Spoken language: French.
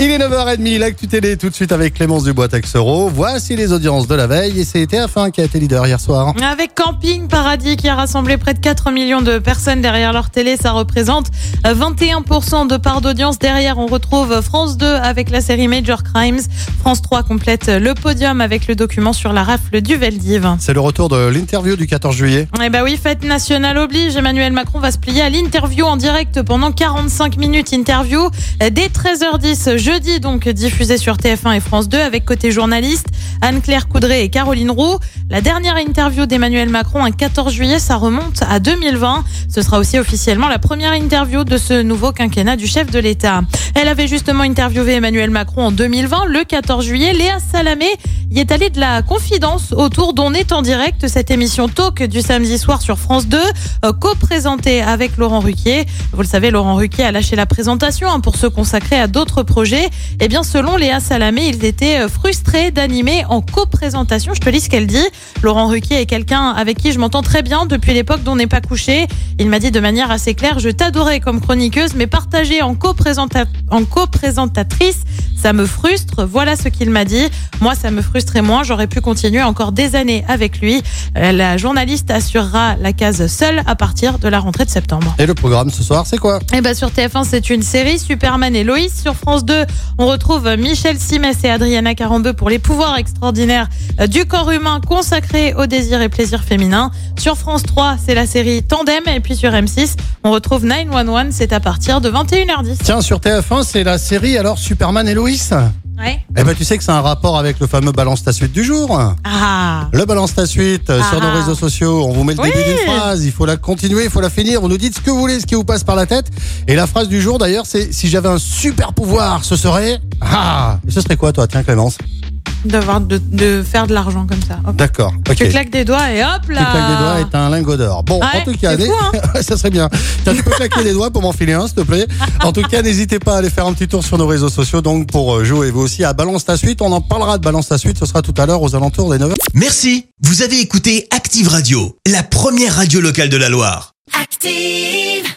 Il est 9h30, l'actu télé tout de suite avec Clémence Dubois Texero. Voici les audiences de la veille et c'est TF1 qui a été leader hier soir. Avec Camping Paradis qui a rassemblé près de 4 millions de personnes derrière leur télé, ça représente 21% de part d'audience. Derrière, on retrouve France 2 avec la série Major Crimes. France 3 complète le podium avec le document sur la rafle du Veldiv. C'est le retour de l'interview du 14 juillet. Eh bah oui, fête nationale oblige. Emmanuel Macron va se plier à l'interview en direct pendant 45 minutes. Interview dès 13h10 jeudi, donc diffusée sur TF1 et France 2 avec côté journaliste Anne-Claire Coudray et Caroline Roux. La dernière interview d'Emmanuel Macron un 14 juillet, ça remonte à 2020. Ce sera aussi officiellement la première interview de ce nouveau quinquennat du chef de l'État. Elle avait justement interviewé Emmanuel Macron en 2020, le 14 juillet. Léa Salamé y est allée de la confidence autour d'On est en direct, cette émission talk du samedi soir sur France 2, euh, co-présentée avec Laurent Ruquier. Vous le savez, Laurent Ruquier a lâché la présentation hein, pour se consacrer à d'autres projets. Eh bien, selon Léa Salamé, ils étaient euh, frustrés d'animer en co-présentation. Je te lis ce qu'elle dit. Laurent Ruquier est quelqu'un avec qui je m'entends très bien depuis l'époque dont on n'est pas couché. Il m'a dit de manière assez claire, je t'adorais comme chroniqueuse, mais co-présenta- en co-présentatrice, ça me frustre. Voilà ce qu'il m'a dit. Moi, ça me frustrait moins. J'aurais pu continuer encore des années avec lui. Euh, La journaliste assurera la case seule à partir de la rentrée de septembre. Et le programme ce soir, c'est quoi? Eh ben sur TF1, c'est une série Superman et Loïs. Sur France 2, on retrouve Michel Simès et Adriana Carambeu pour les pouvoirs extraordinaires du corps humain consacrés au désir et plaisir féminin. Sur France 3, c'est la série Tandem et puis sur M6, on retrouve 911, c'est à partir de 21h10. Tiens, sur TF1, c'est la série alors Superman et Loïs. Ouais. Eh ben, tu sais que c'est un rapport avec le fameux balance ta suite du jour. Ah. Le balance ta suite euh, sur Ah. nos réseaux sociaux. On vous met le Oui. début d'une phrase. Il faut la continuer, il faut la finir. Vous nous dites ce que vous voulez, ce qui vous passe par la tête. Et la phrase du jour d'ailleurs, c'est si j'avais un super pouvoir, ce serait. Ah Et ce serait quoi toi, tiens Clémence? D'avoir de, de faire de l'argent comme ça. Hop. D'accord. Tu claques des doigts et hop là. Tu claques des doigts et t'as un lingot d'or. Bon, Ouais, en tout cas, c'est fou, hein. ça serait bien. Tiens, tu peux claquer des doigts pour m'en filer un, s'il te plaît. En tout cas, n'hésitez pas à aller faire un petit tour sur nos réseaux sociaux, donc pour euh, jouer vous aussi à Balance ta suite. On en parlera de Balance ta suite. Ce sera tout à l'heure aux alentours des 9h. Merci, vous avez écouté Active Radio, la première radio locale de la Loire. Active.